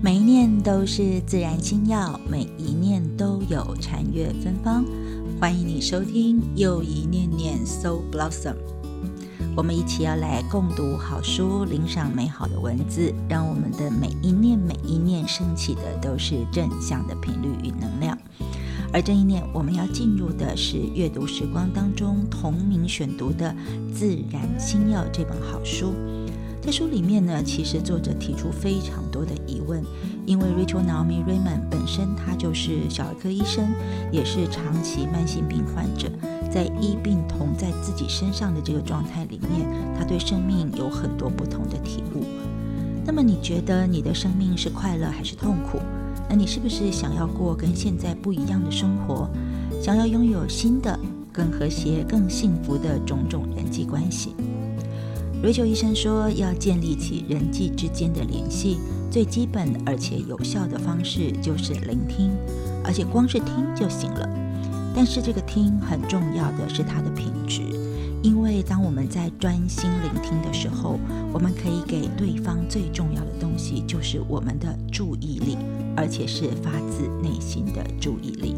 每一念都是自然心药，每一念都有禅悦芬芳。欢迎你收听又一念念 So Blossom。我们一起要来共读好书，领赏美好的文字，让我们的每一念每一念升起的都是正向的频率与能量。而这一念，我们要进入的是阅读时光当中同名选读的《自然心药》这本好书。在书里面呢，其实作者提出非常多的疑问，因为 Rachel Naomi Remen 本身他就是小儿科医生，也是长期慢性病患者，在医病同在自己身上的这个状态里面，他对生命有很多不同的体悟。那么你觉得你的生命是快乐还是痛苦？那你是不是想要过跟现在不一样的生活？想要拥有新的、更和谐、更幸福的种种人际关系？瑞秋医生说，要建立起人际之间的联系，最基本而且有效的方式就是聆听，而且光是听就行了。但是这个听很重要的是它的品质，因为当我们在专心聆听的，我们可以给对方最重要的东西，就是我们的注意力，而且是发自内心的注意力。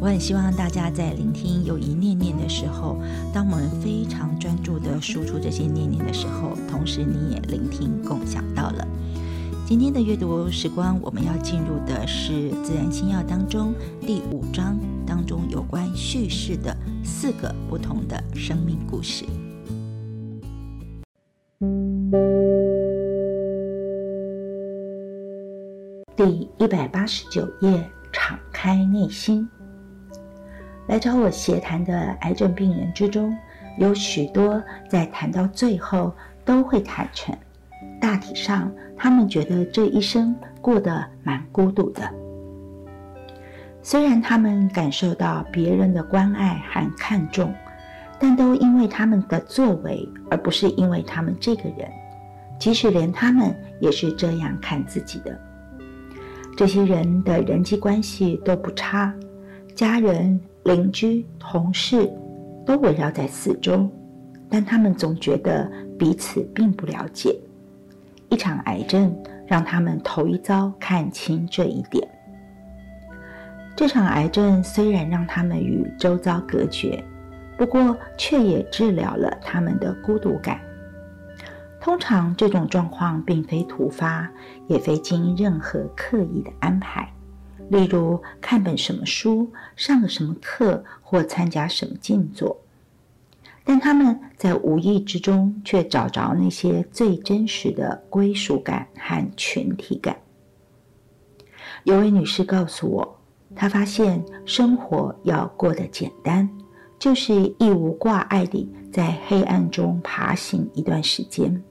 我很希望大家在聆听有一念念的时候，当我们非常专注的输出这些念念的时候，同时你也聆听共享到了。今天的阅读时光，我们要进入的是《自然星耀》当中第五章当中有关叙事的四个不同的生命故事。第一百八十九页，敞开内心。来找我协谈的癌症病人之中，有许多在谈到最后都会坦诚，大体上他们觉得这一生过得蛮孤独的。虽然他们感受到别人的关爱和看重，但都因为他们的作为，而不是因为他们这个人。即使连他们也是这样看自己的。这些人的人际关系都不差，家人。邻居、同事都围绕在四周，但他们总觉得彼此并不了解。一场癌症让他们头一遭看清这一点。这场癌症虽然让他们与周遭隔绝，不过却也治疗了他们的孤独感。通常这种状况并非突发，也非经任何刻意的安排。例如看本什么书、上个什么课或参加什么静坐，但他们在无意之中却找着那些最真实的归属感和群体感。有位女士告诉我，她发现生活要过得简单，就是一无挂碍地在黑暗中爬行一段时间。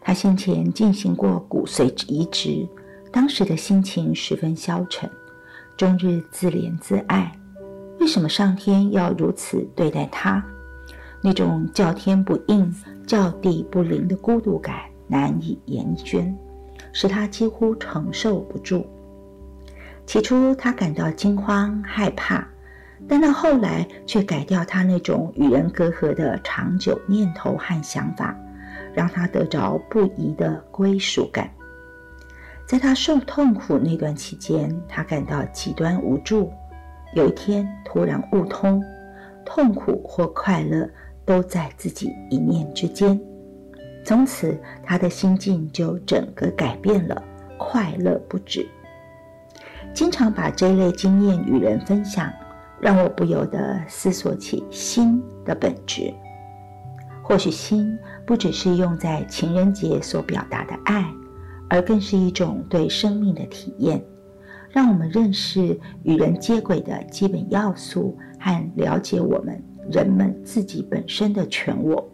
他先前进行过骨髓移植。当时的心情十分消沉，终日自怜自爱。为什么上天要如此对待他？那种叫天不应、叫地不灵的孤独感难以言宣，使他几乎承受不住。起初，他感到惊慌害怕，但到后来却改掉他那种与人隔阂的长久念头和想法，让他得着不移的归属感。在他受痛苦那段期间，他感到极端无助。有一天，突然悟通，痛苦或快乐都在自己一念之间。从此，他的心境就整个改变了，快乐不止。经常把这类经验与人分享，让我不由得思索起心的本质。或许，心不只是用在情人节所表达的爱。而更是一种对生命的体验，让我们认识与人接轨的基本要素和了解我们人们自己本身的全我。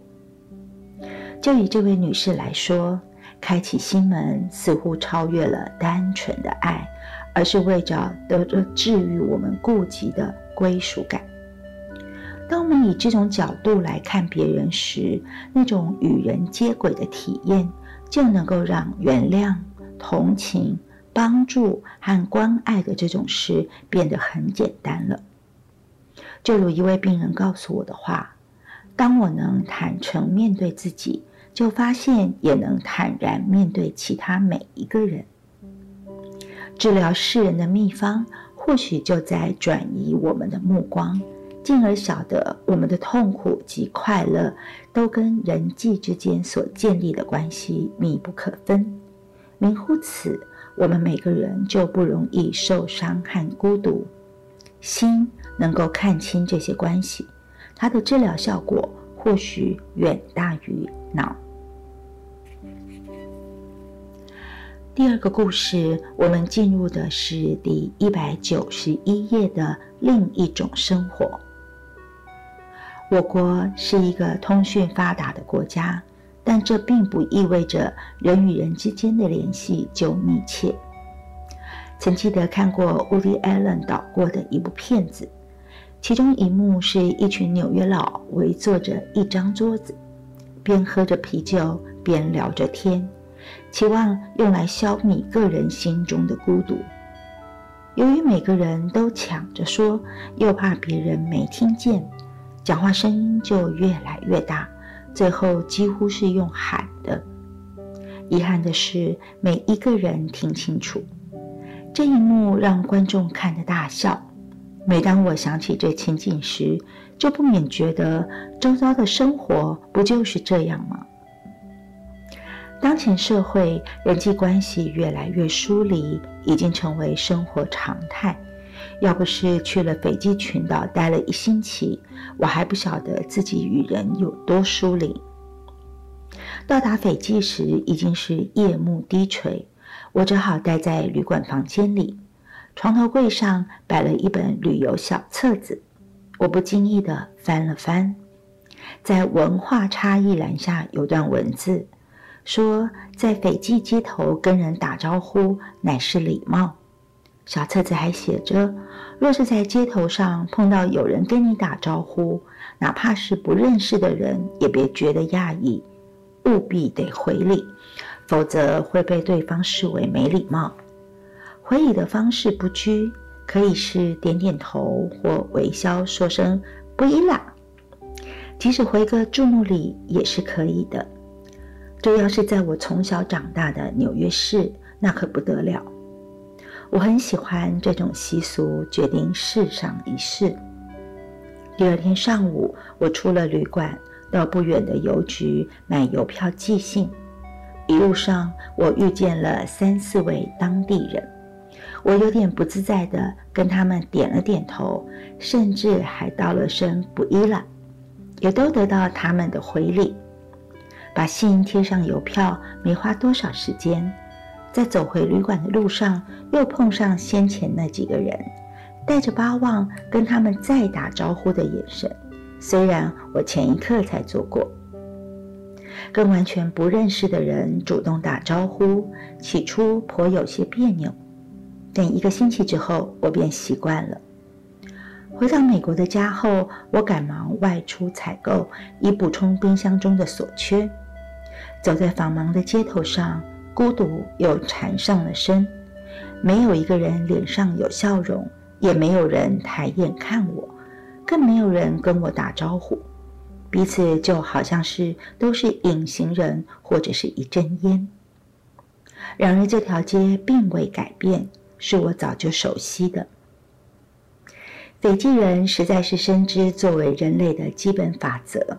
就以这位女士来说，开启心门似乎超越了单纯的爱，而是为着得着治愈我们顾及的归属感。当我们以这种角度来看别人时，那种与人接轨的体验。就能够让原谅、同情、帮助和关爱的这种事变得很简单了。就如一位病人告诉我的话：“当我能坦诚面对自己，就发现也能坦然面对其他每一个人。”治疗世人的秘方，或许就在转移我们的目光，进而晓得我们的痛苦及快乐都跟人际之间所建立的关系密不可分。明乎此，我们每个人就不容易受伤和孤独。心能够看清这些关系，它的治疗效果或许远大于脑。第二个故事，我们进入的是第一百九十一页的另一种生活。我国是一个通讯发达的国家，但这并不意味着人与人之间的联系就密切。曾记得看过 Woody Allen 导过的一部片子，其中一幕是一群纽约佬围坐着一张桌子，边喝着啤酒边聊着天。期望用来消弭个人心中的孤独。由于每个人都抢着说，又怕别人没听见，讲话声音就越来越大，最后几乎是用喊的。遗憾的是，每一个人听清楚这一幕，让观众看得大笑。每当我想起这情景时，就不免觉得，周遭的生活不就是这样吗？当前社会人际关系越来越疏离，已经成为生活常态。要不是去了斐济群岛待了一星期，我还不晓得自己与人有多疏离。到达斐济时已经是夜幕低垂，我只好待在旅馆房间里。床头柜上摆了一本旅游小册子，我不经意地翻了翻，在文化差异栏下有段文字。说，在斐济街头跟人打招呼乃是礼貌。小册子还写着，若是在街头上碰到有人跟你打招呼，哪怕是不认识的人，也别觉得讶异，务必得回礼，否则会被对方视为没礼貌。回礼的方式不拘，可以是点点头或微笑说声不依啦，即使回个注目礼也是可以的。这要是在我从小长大的纽约市，那可不得了。我很喜欢这种习俗，决定试上一试。第二天上午，我出了旅馆，到不远的邮局买邮票寄信。一路上，我遇见了三四位当地人，我有点不自在的跟他们点了点头，甚至还道了声不依了，也都得到他们的回礼。把信贴上邮票，没花多少时间，在走回旅馆的路上，又碰上先前那几个人，带着巴望跟他们再打招呼的眼神。虽然我前一刻才做过，跟完全不认识的人主动打招呼，起初颇有些别扭，但一个星期之后，我便习惯了。回到美国的家后，我赶忙外出采购，以补充冰箱中的所缺。走在繁忙的街头上，孤独又缠上了身。没有一个人脸上有笑容，也没有人抬眼看我，更没有人跟我打招呼。彼此就好像是都是隐形人，或者是一阵烟。然而这条街并未改变，是我早就熟悉的。斐济人实在是深知作为人类的基本法则：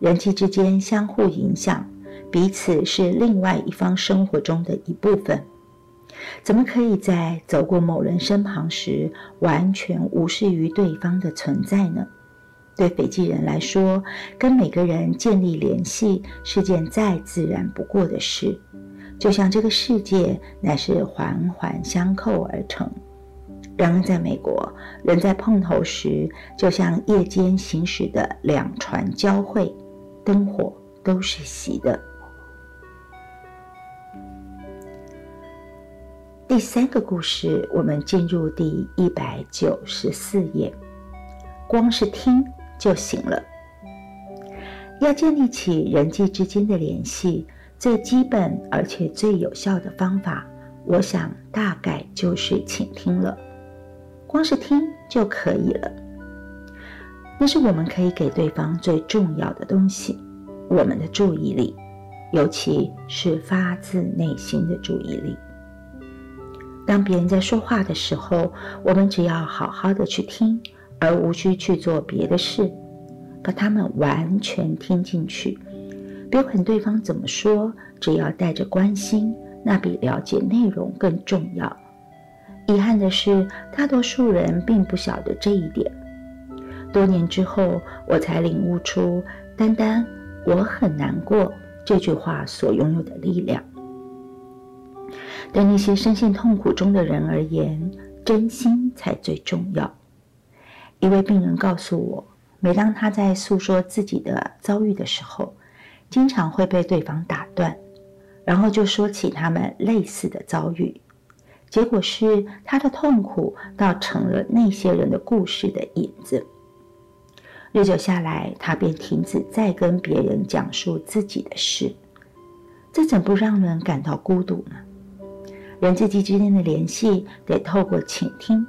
人际之间相互影响。彼此是另外一方生活中的一部分，怎么可以在走过某人身旁时完全无视于对方的存在呢？对斐济人来说，跟每个人建立联系是件再自然不过的事，就像这个世界乃是环环相扣而成。然而，在美国，人在碰头时，就像夜间行驶的两船交汇，灯火都是熄的。第三个故事，我们进入第一百九十四页。光是听就行了。要建立起人际之间的联系，最基本而且最有效的方法，我想大概就是倾听了。光是听就可以了。那是我们可以给对方最重要的东西——我们的注意力，尤其是发自内心的注意力。当别人在说话的时候，我们只要好好的去听，而无需去做别的事，把他们完全听进去。别管对方怎么说，只要带着关心，那比了解内容更重要。遗憾的是，大多数人并不晓得这一点。多年之后，我才领悟出“单单我很难过”这句话所拥有的力量。对那些深陷痛苦中的人而言，真心才最重要。一位病人告诉我，每当他在诉说自己的遭遇的时候，经常会被对方打断，然后就说起他们类似的遭遇。结果是，他的痛苦倒成了那些人的故事的引子。日久下来，他便停止再跟别人讲述自己的事。这怎不让人感到孤独呢？人际之间的联系得透过倾听。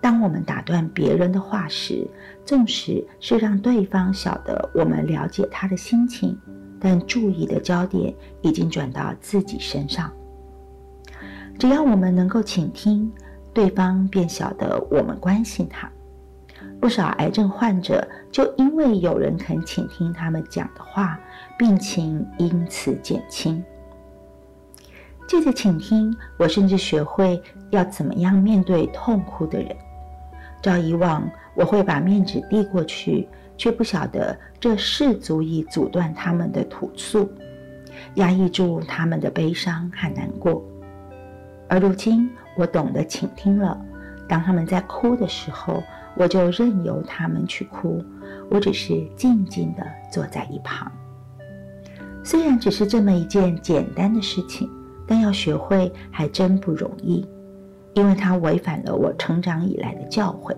当我们打断别人的话时，纵使是让对方晓得我们了解他的心情，但注意的焦点已经转到自己身上。只要我们能够倾听，对方便晓得我们关心他。不少癌症患者就因为有人肯倾听他们讲的话，病情因此减轻。借着倾听，我甚至学会要怎么样面对痛苦的人。照以往，我会把面纸递过去，却不晓得这是足以阻断他们的吐诉，压抑住他们的悲伤和难过。而如今，我懂得倾听了。当他们在哭的时候，我就任由他们去哭，我只是静静地坐在一旁。虽然只是这么一件简单的事情，但要学会还真不容易。因为它违反了我成长以来的教诲。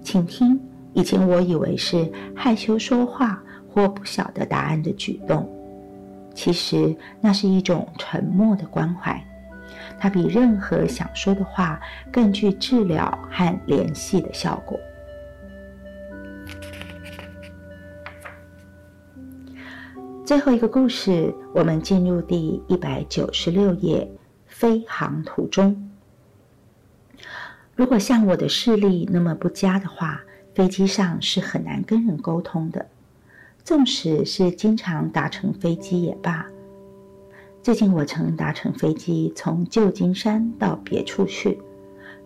请听，以前我以为是害羞说话或不晓得答案的举动，其实那是一种沉默的关怀，它比任何想说的话更具治疗和联系的效果。最后一个故事，我们进入第一百九十六页，飞航途中。如果像我的视力那么不佳的话，飞机上是很难跟人沟通的。纵使是经常搭乘飞机也罢。最近我曾搭乘飞机从旧金山到别处去。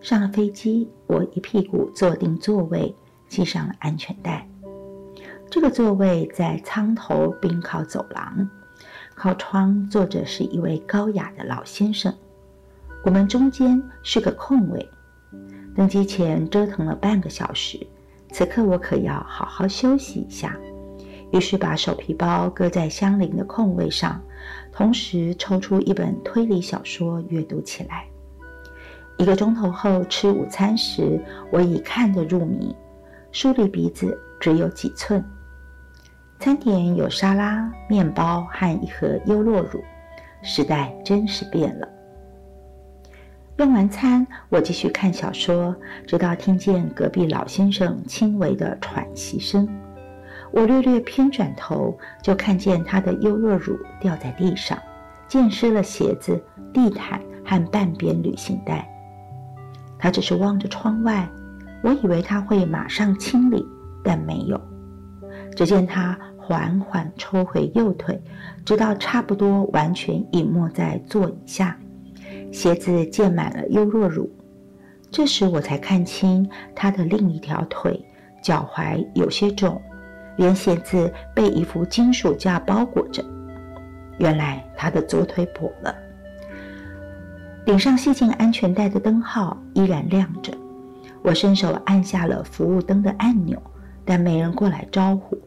上了飞机，我一屁股坐定座位，系上了安全带。这个座位在舱头并靠走廊，靠窗坐着是一位高雅的老先生。我们中间是个空位。登机前折腾了半个小时，此刻我可要好好休息一下。于是把手皮包搁在相邻的空位上，同时抽出一本推理小说阅读起来。一个钟头后吃午餐时，我已看得入迷，书离鼻子只有几寸。餐点有沙拉、面包和一盒优酪乳，时代真是变了。用完餐，我继续看小说，直到听见隔壁老先生轻微的喘息声。我略略偏转头，就看见他的优酪乳掉在地上，溅湿了鞋子、地毯和半边旅行袋。他只是望着窗外，我以为他会马上清理，但没有。只见他缓缓抽回右腿，直到差不多完全隐没在座椅下。鞋子溅满了优酪乳，这时我才看清他的另一条腿，脚踝有些肿，连鞋子被一副金属架包裹着。原来他的左腿跛了。顶上系进安全带的灯号依然亮着，我伸手按下了服务灯的按钮，但没人过来招呼。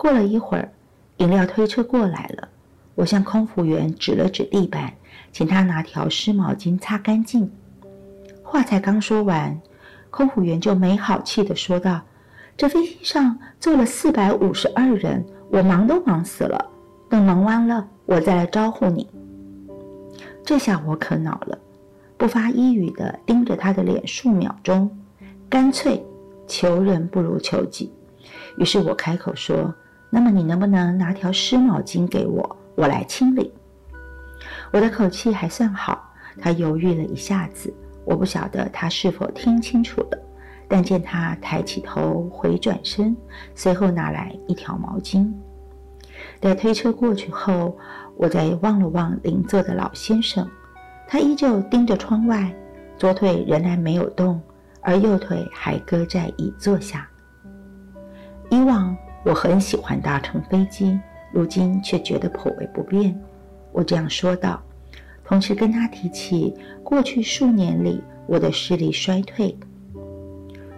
过了一会儿，饮料推车过来了，我向空服员指了指地板。请他拿条湿毛巾擦干净。话才刚说完，空服员就没好气地说道：“这飞机上坐了四百五十二人，我忙都忙死了。等忙完了，我再来招呼你。”这下我可恼了，不发一语地盯着他的脸数秒钟，干脆求人不如求己。于是我开口说：“那么你能不能拿条湿毛巾给我，我来清理？”我的口气还算好，他犹豫了一下子，我不晓得他是否听清楚了，但见他抬起头，回转身，随后拿来一条毛巾。待推车过去后，我再望了望邻座的老先生，他依旧盯着窗外，左腿仍然没有动，而右腿还搁在椅座下。以往我很喜欢搭乘飞机，如今却觉得颇为不便。我这样说道，同时跟他提起过去数年里我的视力衰退。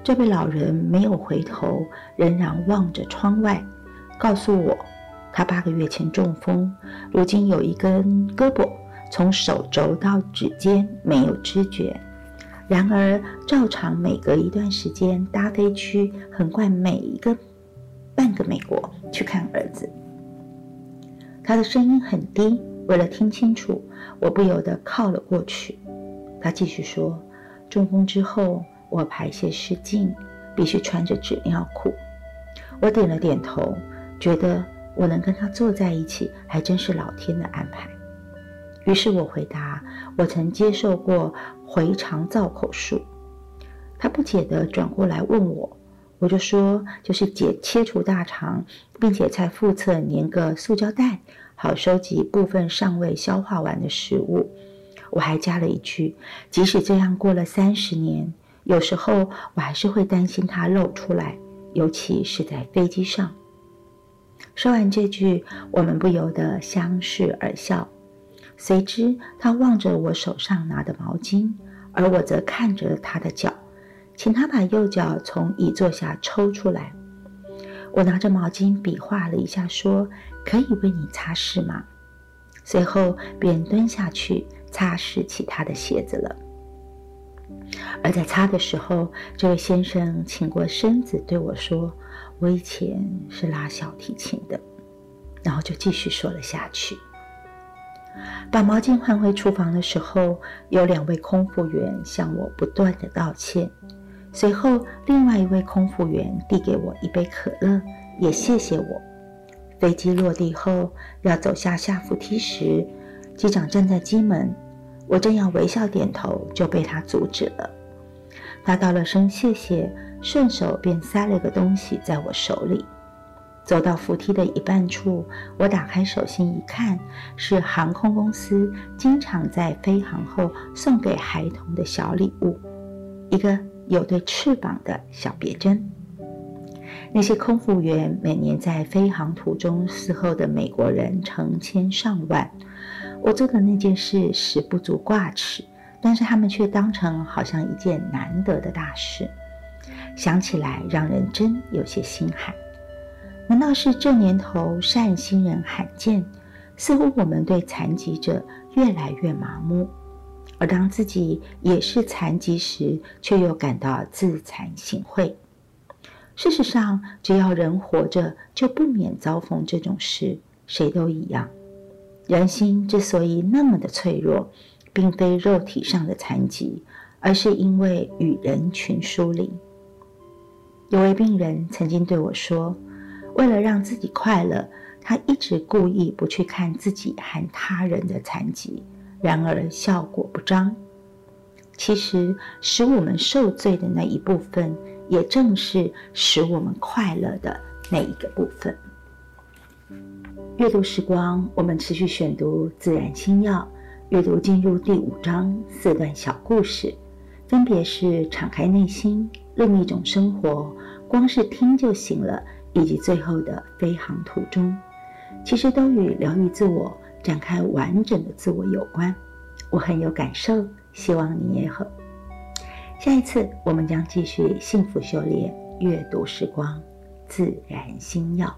这位老人没有回头，仍然望着窗外，告诉我。他八个月前中风，如今有一根胳膊从手肘到指尖没有知觉。然而，照常每隔一段时间搭飞区横贯每一个半个美国去看儿子。他的声音很低，为了听清楚，我不由得靠了过去。他继续说：“中风之后，我排泄失禁，必须穿着纸尿裤。”我点了点头，觉得。我能跟他坐在一起，还真是老天的安排。于是我回答：“我曾接受过回肠造口术。”他不解地转过来问我，我就说：“就是解切除大肠，并且在腹侧粘个塑胶袋，好收集部分尚未消化完的食物。”我还加了一句：“即使这样过了三十年，有时候我还是会担心它露出来，尤其是在飞机上。”说完这句，我们不由得相视而笑。随之，他望着我手上拿的毛巾，而我则看着他的脚，请他把右脚从椅座下抽出来。我拿着毛巾比划了一下，说：“可以为你擦拭吗？”随后便蹲下去擦拭起他的鞋子了。而在擦的时候，这位先生倾过身子对我说。我以前是拉小提琴的，然后就继续说了下去。把毛巾换回厨房的时候，有两位空服员向我不断的道歉。随后，另外一位空服员递给我一杯可乐，也谢谢我。飞机落地后，要走下下扶梯时，机长站在机门，我正要微笑点头，就被他阻止了。他道了声谢谢。顺手便塞了个东西在我手里，走到扶梯的一半处，我打开手心一看，是航空公司经常在飞航后送给孩童的小礼物——一个有对翅膀的小别针。那些空服员每年在飞航途中伺候的美国人成千上万，我做的那件事实不足挂齿，但是他们却当成好像一件难得的大事。想起来让人真有些心寒。难道是这年头善心人罕见？似乎我们对残疾者越来越麻木，而当自己也是残疾时，却又感到自惭形秽。事实上，只要人活着，就不免遭逢这种事，谁都一样。人心之所以那么的脆弱，并非肉体上的残疾，而是因为与人群疏离。有位病人曾经对我说：“为了让自己快乐，他一直故意不去看自己和他人的残疾，然而效果不彰。其实，使我们受罪的那一部分，也正是使我们快乐的那一个部分。”阅读时光，我们持续选读《自然心要》，阅读进入第五章四段小故事，分别是敞开内心。另一种生活，光是听就行了，以及最后的飞航途中，其实都与疗愈自我、展开完整的自我有关。我很有感受，希望你也很。下一次我们将继续幸福修炼阅读时光，自然心药。